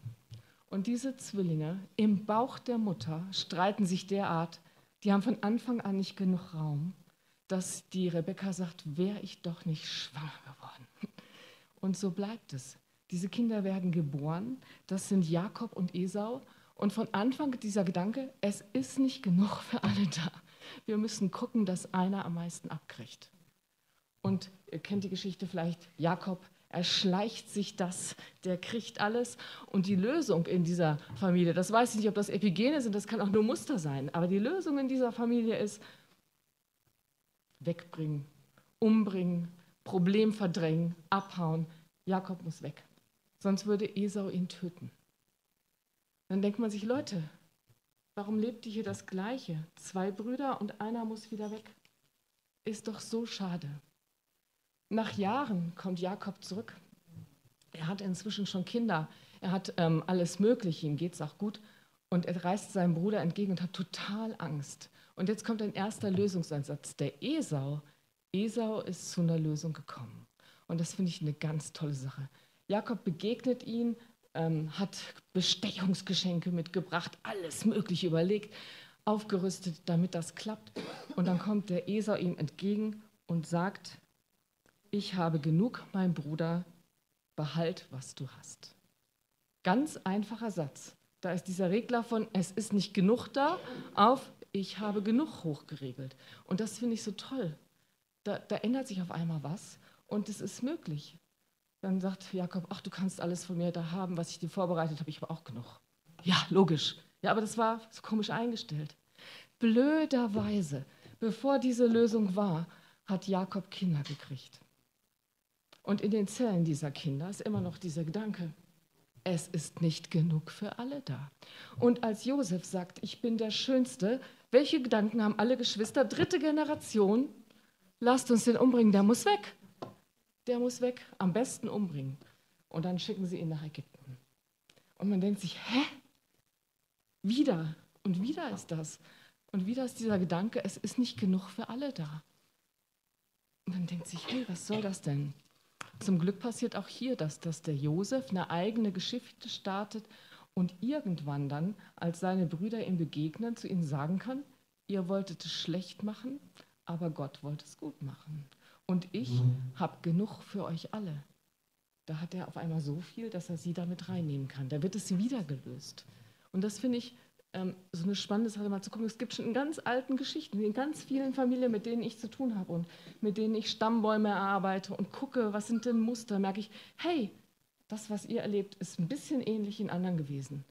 Und diese Zwillinge im Bauch der Mutter streiten sich derart, die haben von Anfang an nicht genug Raum, dass die Rebekka sagt, wäre ich doch nicht schwanger geworden. Und so bleibt es. Diese Kinder werden geboren, das sind Jakob und Esau, und von Anfang dieser Gedanke, es ist nicht genug für alle da. Wir müssen gucken, dass einer am meisten abkriegt. Und ihr kennt die Geschichte vielleicht, Jakob Er schleicht sich das, der kriegt alles. Und die Lösung in dieser Familie, das weiß ich nicht, ob das Epigene sind, das kann auch nur Muster sein, aber die Lösung in dieser Familie ist wegbringen, umbringen, Problem verdrängen, abhauen. Jakob muss weg, sonst würde Esau ihn töten. Dann denkt man sich, Leute, warum lebt ihr hier das Gleiche? Zwei Brüder und einer muss wieder weg. Ist doch so schade. Nach Jahren kommt Jakob zurück. Er hat inzwischen schon Kinder. Er hat ähm, alles Mögliche, ihm geht es auch gut. Und er reist seinem Bruder entgegen und hat total Angst. Und jetzt kommt ein erster Lösungsansatz. Der Esau, Esau ist zu einer Lösung gekommen. Und das finde ich eine ganz tolle Sache. Jakob begegnet ihn, ähm, hat Bestechungsgeschenke mitgebracht, alles Mögliche überlegt, aufgerüstet, damit das klappt. Und dann kommt der Esau ihm entgegen und sagt, ich habe genug, mein Bruder, behalt, was du hast. Ganz einfacher Satz. Da ist dieser Regler von, es ist nicht genug da, auf, ich habe genug hochgeregelt. Und das finde ich so toll. Da, da ändert sich auf einmal was und es ist möglich. Dann sagt Jakob, ach, du kannst alles von mir da haben, was ich dir vorbereitet habe, ich habe auch genug. Ja, logisch. Ja, aber das war so komisch eingestellt. Blöderweise, bevor diese Lösung war, hat Jakob Kinder gekriegt. Und in den Zellen dieser Kinder ist immer noch dieser Gedanke, es ist nicht genug für alle da. Und als Josef sagt, ich bin der Schönste, welche Gedanken haben alle Geschwister? Dritte Generation, lasst uns den umbringen, der muss weg. Der muss weg, am besten umbringen. Und dann schicken sie ihn nach Ägypten. Und man denkt sich, hä? Wieder und wieder ist das. Und wieder ist dieser Gedanke, es ist nicht genug für alle da. Und man denkt sich, hey, was soll das denn? Zum Glück passiert auch hier das, dass der Josef eine eigene Geschichte startet und irgendwann dann, als seine Brüder ihm begegnen, zu ihnen sagen kann, ihr wolltet es schlecht machen, aber Gott wollte es gut machen. Und ich habe genug für euch alle. Da hat er auf einmal so viel, dass er sie damit reinnehmen kann. Da wird es wieder gelöst. Und das finde ich ähm, so eine spannende Sache mal zu gucken. Es gibt schon in ganz alten Geschichten, in ganz vielen Familien, mit denen ich zu tun habe und mit denen ich Stammbäume erarbeite und gucke, was sind denn Muster, merke ich, hey, das, was ihr erlebt, ist ein bisschen ähnlich in anderen gewesen.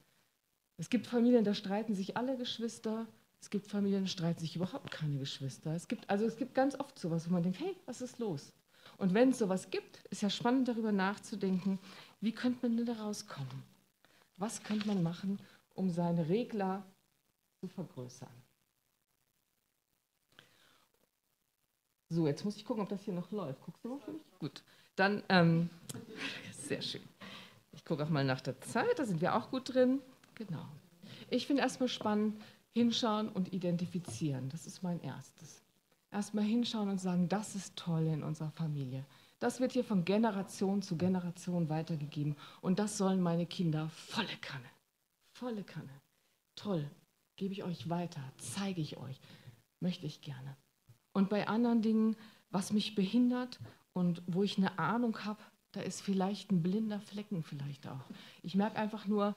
Es gibt Familien, da streiten sich alle Geschwister. Es gibt Familien, da streiten sich überhaupt keine Geschwister. Es gibt, also es gibt ganz oft sowas, wo man denkt, hey, was ist los? Und wenn es sowas gibt, ist ja spannend darüber nachzudenken, wie könnte man denn da rauskommen? Was könnte man machen, um seine Regler zu vergrößern. So, jetzt muss ich gucken, ob das hier noch läuft. Guckst du mal für mich? Gut, dann, ähm, sehr schön. Ich gucke auch mal nach der Zeit, da sind wir auch gut drin. Genau. Ich finde erstmal spannend, hinschauen und identifizieren. Das ist mein erstes. Erstmal hinschauen und sagen, das ist toll in unserer Familie. Das wird hier von Generation zu Generation weitergegeben. Und das sollen meine Kinder volle Kanne. Volle Kanne. Toll. Gebe ich euch weiter. Zeige ich euch. Möchte ich gerne. Und bei anderen Dingen, was mich behindert und wo ich eine Ahnung habe, da ist vielleicht ein blinder Flecken vielleicht auch. Ich merke einfach nur,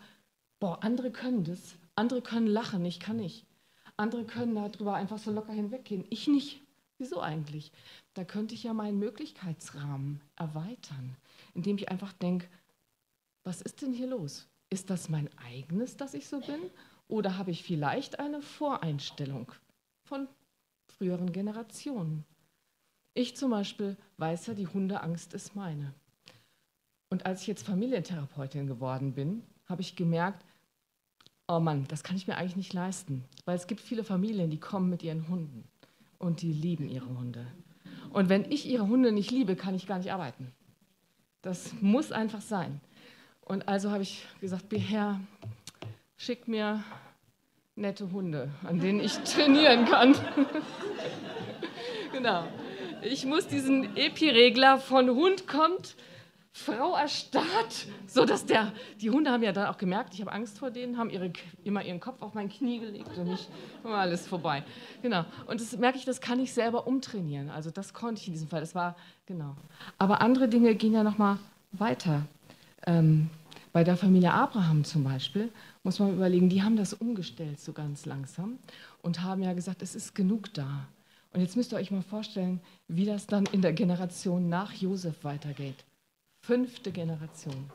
boah, andere können das. Andere können lachen, ich kann nicht. Andere können darüber einfach so locker hinweggehen. Ich nicht. Wieso eigentlich? Da könnte ich ja meinen Möglichkeitsrahmen erweitern, indem ich einfach denke, was ist denn hier los? Ist das mein eigenes, dass ich so bin? Oder habe ich vielleicht eine Voreinstellung von früheren Generationen? Ich zum Beispiel weiß ja, die Hundeangst ist meine. Und als ich jetzt Familientherapeutin geworden bin, habe ich gemerkt, oh Mann, das kann ich mir eigentlich nicht leisten. Weil es gibt viele Familien, die kommen mit ihren Hunden und die lieben ihre Hunde. Und wenn ich ihre Hunde nicht liebe, kann ich gar nicht arbeiten. Das muss einfach sein. Und also habe ich gesagt, Herr, schick mir nette Hunde, an denen ich trainieren kann. genau. Ich muss diesen Epi-Regler von Hund kommt, Frau erstarrt, so dass der, die Hunde haben ja dann auch gemerkt, ich habe Angst vor denen, haben ihre, immer ihren Kopf auf mein Knie gelegt und ich war alles vorbei. Genau. Und das merke ich, das kann ich selber umtrainieren. Also das konnte ich in diesem Fall. Das war genau. Aber andere Dinge gehen ja noch mal weiter. Ähm, bei der Familie Abraham zum Beispiel muss man überlegen, die haben das umgestellt so ganz langsam und haben ja gesagt, es ist genug da. Und jetzt müsst ihr euch mal vorstellen, wie das dann in der Generation nach Josef weitergeht. Fünfte Generation.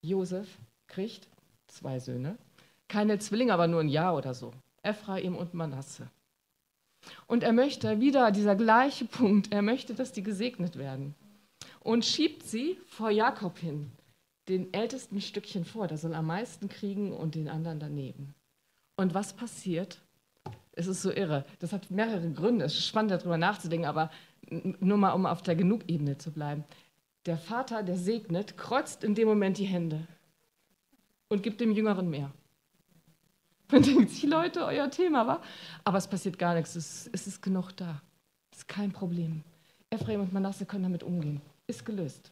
Josef kriegt zwei Söhne, keine Zwillinge, aber nur ein Jahr oder so. Ephraim und Manasse. Und er möchte, wieder dieser gleiche Punkt, er möchte, dass die gesegnet werden. Und schiebt sie vor Jakob hin, den ältesten Stückchen vor, der soll am meisten kriegen und den anderen daneben. Und was passiert? Es ist so irre. Das hat mehrere Gründe. Es ist spannend, darüber nachzudenken, aber nur mal, um auf der Genug-Ebene zu bleiben. Der Vater, der segnet, kreuzt in dem Moment die Hände und gibt dem Jüngeren mehr. Man denkt sich, Leute, euer Thema war. Aber es passiert gar nichts. Es, es ist genug da. Es ist kein Problem. Ephraim und Manasse können damit umgehen. Ist gelöst.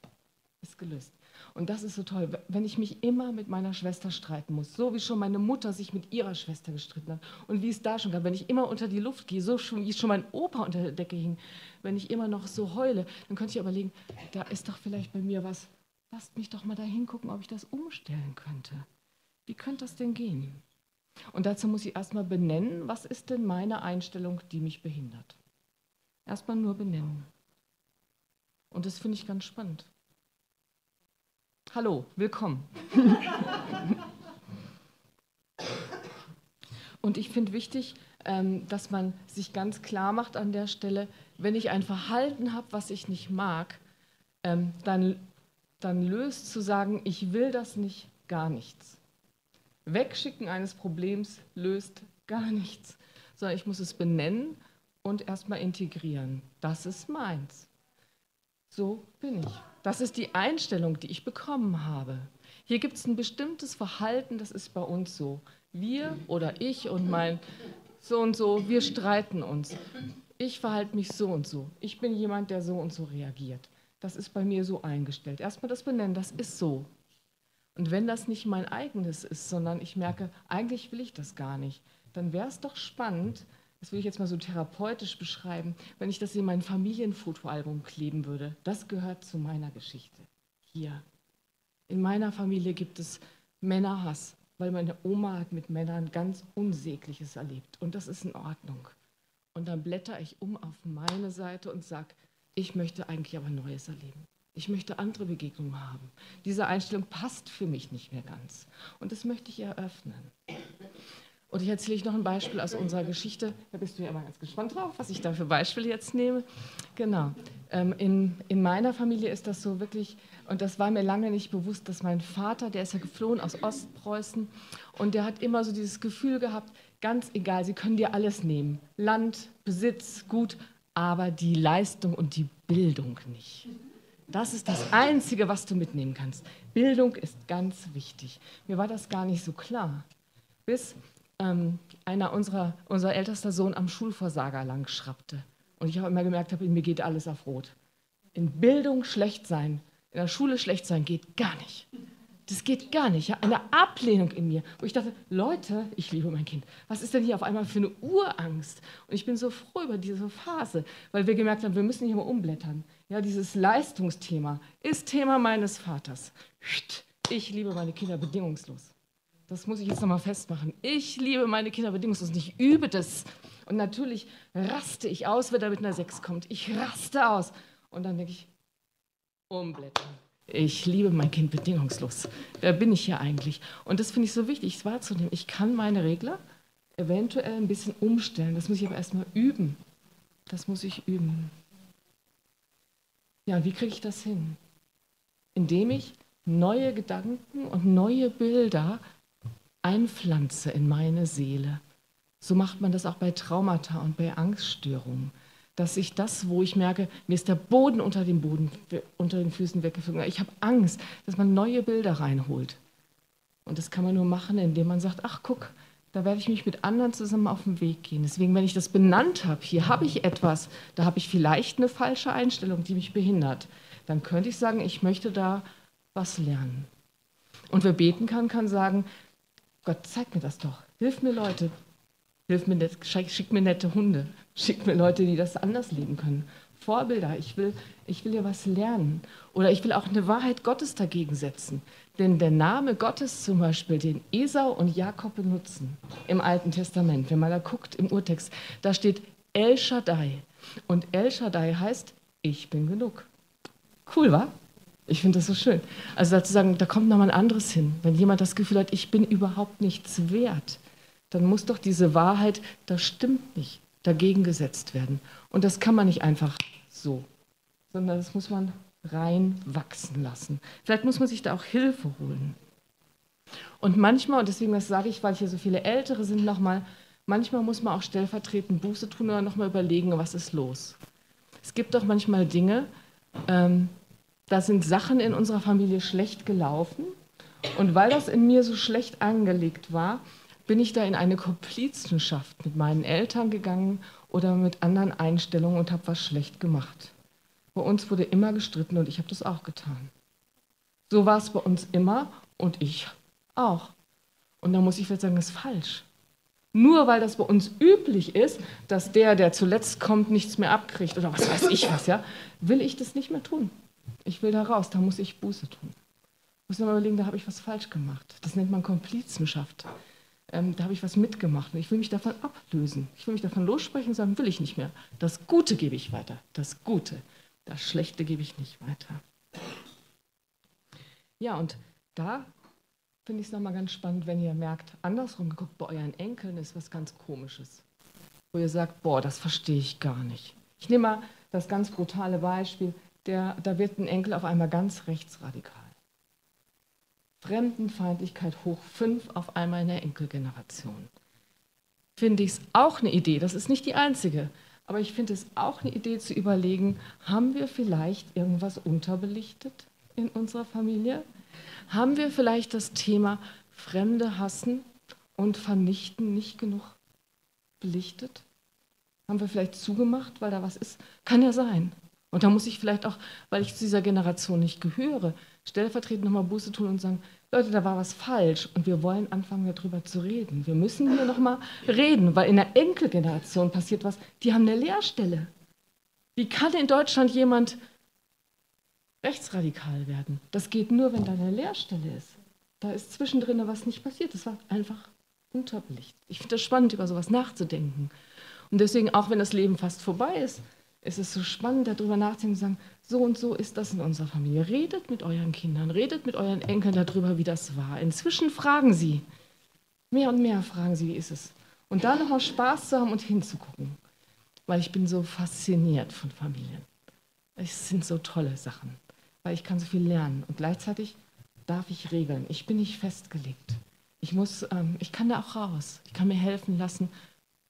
Ist gelöst. Und das ist so toll, wenn ich mich immer mit meiner Schwester streiten muss, so wie schon meine Mutter sich mit ihrer Schwester gestritten hat und wie es da schon gab, wenn ich immer unter die Luft gehe, so wie schon mein Opa unter der Decke hing, wenn ich immer noch so heule, dann könnte ich überlegen, da ist doch vielleicht bei mir was, lasst mich doch mal da hingucken, ob ich das umstellen könnte. Wie könnte das denn gehen? Und dazu muss ich erstmal benennen, was ist denn meine Einstellung, die mich behindert. Erstmal nur benennen. Und das finde ich ganz spannend. Hallo, willkommen. Und ich finde wichtig, ähm, dass man sich ganz klar macht an der Stelle, wenn ich ein Verhalten habe, was ich nicht mag, ähm, dann, dann löst zu sagen, ich will das nicht, gar nichts. Wegschicken eines Problems löst gar nichts, sondern ich muss es benennen und erstmal integrieren. Das ist meins. So bin ich. Das ist die Einstellung, die ich bekommen habe. Hier gibt es ein bestimmtes Verhalten, das ist bei uns so. Wir oder ich und mein so und so, wir streiten uns. Ich verhalte mich so und so. Ich bin jemand, der so und so reagiert. Das ist bei mir so eingestellt. Erstmal das benennen, das ist so. Und wenn das nicht mein eigenes ist, sondern ich merke, eigentlich will ich das gar nicht, dann wäre es doch spannend, das will ich jetzt mal so therapeutisch beschreiben, wenn ich das in mein Familienfotoalbum kleben würde. Das gehört zu meiner Geschichte. Hier. In meiner Familie gibt es Männerhass, weil meine Oma hat mit Männern ganz Unsägliches erlebt. Und das ist in Ordnung. Und dann blätter ich um auf meine Seite und sage, ich möchte eigentlich aber Neues erleben. Ich möchte andere Begegnungen haben. Diese Einstellung passt für mich nicht mehr ganz. Und das möchte ich eröffnen. Und ich erzähle noch ein Beispiel aus unserer Geschichte. Da bist du ja immer ganz gespannt drauf, was ich da für Beispiele jetzt nehme. Genau. Ähm, in, in meiner Familie ist das so wirklich, und das war mir lange nicht bewusst, dass mein Vater, der ist ja geflohen aus Ostpreußen, und der hat immer so dieses Gefühl gehabt, ganz egal, sie können dir alles nehmen. Land, Besitz, Gut, aber die Leistung und die Bildung nicht. Das ist das Einzige, was du mitnehmen kannst. Bildung ist ganz wichtig. Mir war das gar nicht so klar. Bis ähm, einer unserer, unser ältester Sohn am Schulversager lang schrappte. Und ich habe immer gemerkt, in mir geht alles auf Rot. In Bildung schlecht sein, in der Schule schlecht sein, geht gar nicht. Das geht gar nicht. Ja? Eine Ablehnung in mir, wo ich dachte, Leute, ich liebe mein Kind. Was ist denn hier auf einmal für eine Urangst? Und ich bin so froh über diese Phase, weil wir gemerkt haben, wir müssen hier mal umblättern. Ja, dieses Leistungsthema ist Thema meines Vaters. Ich liebe meine Kinder bedingungslos. Das muss ich jetzt nochmal festmachen. Ich liebe meine Kinder bedingungslos und ich übe das. Und natürlich raste ich aus, wenn er mit einer 6 kommt. Ich raste aus. Und dann denke ich, umblättern. Ich liebe mein Kind bedingungslos. Wer bin ich hier eigentlich? Und das finde ich so wichtig, es wahrzunehmen. Ich kann meine Regler eventuell ein bisschen umstellen. Das muss ich aber erstmal üben. Das muss ich üben. Ja, und wie kriege ich das hin? Indem ich neue Gedanken und neue Bilder einpflanze in meine Seele. So macht man das auch bei Traumata und bei Angststörungen. Dass ich das, wo ich merke, mir ist der Boden unter, dem Boden, unter den Füßen weggeflogen, ich habe Angst, dass man neue Bilder reinholt. Und das kann man nur machen, indem man sagt, ach guck, da werde ich mich mit anderen zusammen auf den Weg gehen. Deswegen, wenn ich das benannt habe, hier habe ich etwas, da habe ich vielleicht eine falsche Einstellung, die mich behindert, dann könnte ich sagen, ich möchte da was lernen. Und wer beten kann, kann sagen, Gott, zeig mir das doch. Hilf mir Leute. Hilf mir, schick mir nette Hunde. Schick mir Leute, die das anders leben können. Vorbilder. Ich will, ich will ja was lernen. Oder ich will auch eine Wahrheit Gottes dagegen setzen. Denn der Name Gottes zum Beispiel, den Esau und Jakob benutzen im Alten Testament, wenn man da guckt im Urtext, da steht El Shaddai. Und El Shaddai heißt, ich bin genug. Cool, wa? Ich finde das so schön. Also dazu sagen, da kommt nochmal ein anderes hin. Wenn jemand das Gefühl hat, ich bin überhaupt nichts wert, dann muss doch diese Wahrheit, das stimmt nicht, dagegen gesetzt werden. Und das kann man nicht einfach so, sondern das muss man reinwachsen lassen. Vielleicht muss man sich da auch Hilfe holen. Und manchmal, und deswegen das sage ich, weil hier so viele Ältere sind, nochmal, manchmal muss man auch stellvertretend Buße tun oder nochmal überlegen, was ist los. Es gibt doch manchmal Dinge, ähm, da sind Sachen in unserer Familie schlecht gelaufen. Und weil das in mir so schlecht angelegt war, bin ich da in eine Komplizenschaft mit meinen Eltern gegangen oder mit anderen Einstellungen und habe was schlecht gemacht. Bei uns wurde immer gestritten und ich habe das auch getan. So war es bei uns immer und ich auch. Und da muss ich vielleicht sagen, das ist falsch. Nur weil das bei uns üblich ist, dass der, der zuletzt kommt, nichts mehr abkriegt oder was weiß ich was, ja, will ich das nicht mehr tun. Ich will da raus, da muss ich Buße tun. Ich muss mir überlegen, da habe ich was falsch gemacht. Das nennt man Komplizenschaft. Ähm, da habe ich was mitgemacht und ich will mich davon ablösen. Ich will mich davon lossprechen und sagen, will ich nicht mehr. Das Gute gebe ich weiter. Das Gute. Das Schlechte gebe ich nicht weiter. Ja, und da finde ich es nochmal ganz spannend, wenn ihr merkt, andersrum geguckt, bei euren Enkeln ist was ganz Komisches. Wo ihr sagt, boah, das verstehe ich gar nicht. Ich nehme mal das ganz brutale Beispiel, der, da wird ein Enkel auf einmal ganz rechtsradikal. Fremdenfeindlichkeit hoch fünf auf einmal in der Enkelgeneration. Finde ich es auch eine Idee, das ist nicht die einzige, aber ich finde es auch eine Idee zu überlegen, haben wir vielleicht irgendwas unterbelichtet in unserer Familie? Haben wir vielleicht das Thema Fremde hassen und vernichten nicht genug belichtet? Haben wir vielleicht zugemacht, weil da was ist? Kann ja sein. Und da muss ich vielleicht auch, weil ich zu dieser Generation nicht gehöre, stellvertretend nochmal Buße tun und sagen, Leute, da war was falsch und wir wollen anfangen, darüber zu reden. Wir müssen hier nochmal reden, weil in der Enkelgeneration passiert was, die haben eine Leerstelle. Wie kann in Deutschland jemand rechtsradikal werden? Das geht nur, wenn da eine Leerstelle ist. Da ist zwischendrin was nicht passiert. Das war einfach unterbelichtet. Ich finde das spannend, über sowas nachzudenken. Und deswegen, auch wenn das Leben fast vorbei ist, ist es so spannend, darüber nachzudenken und sagen, so und so ist das in unserer Familie. Redet mit euren Kindern, redet mit euren Enkeln darüber, wie das war. Inzwischen fragen sie, mehr und mehr fragen sie, wie ist es. Und da nochmal Spaß zu haben und hinzugucken. Weil ich bin so fasziniert von Familien. Es sind so tolle Sachen, weil ich kann so viel lernen. Und gleichzeitig darf ich regeln. Ich bin nicht festgelegt. Ich, muss, ähm, ich kann da auch raus. Ich kann mir helfen lassen.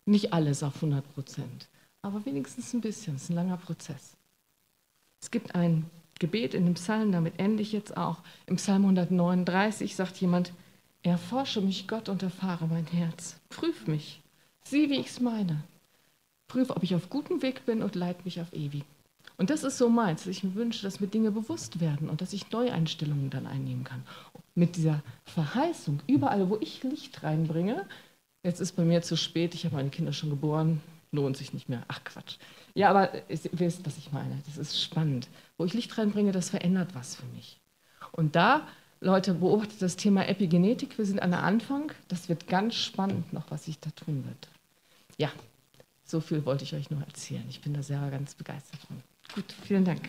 Nicht alles auf 100 Prozent aber wenigstens ein bisschen. Es ist ein langer Prozess. Es gibt ein Gebet in dem Psalm, damit ende ich jetzt auch. Im Psalm 139 sagt jemand, erforsche mich Gott und erfahre mein Herz. Prüf mich, sieh, wie ich es meine. Prüf, ob ich auf gutem Weg bin und leite mich auf ewig. Und das ist so meins, dass ich mir wünsche, dass mir Dinge bewusst werden und dass ich Neueinstellungen dann einnehmen kann. Mit dieser Verheißung, überall, wo ich Licht reinbringe, jetzt ist bei mir zu spät, ich habe meine Kinder schon geboren, lohnt sich nicht mehr. Ach Quatsch. Ja, aber ihr wisst, was ich meine. Das ist spannend. Wo ich Licht reinbringe, das verändert was für mich. Und da, Leute, beobachtet das Thema Epigenetik. Wir sind an der Anfang. Das wird ganz spannend noch, was sich da tun wird. Ja, so viel wollte ich euch nur erzählen. Ich bin da sehr ganz begeistert von. Gut, vielen Dank.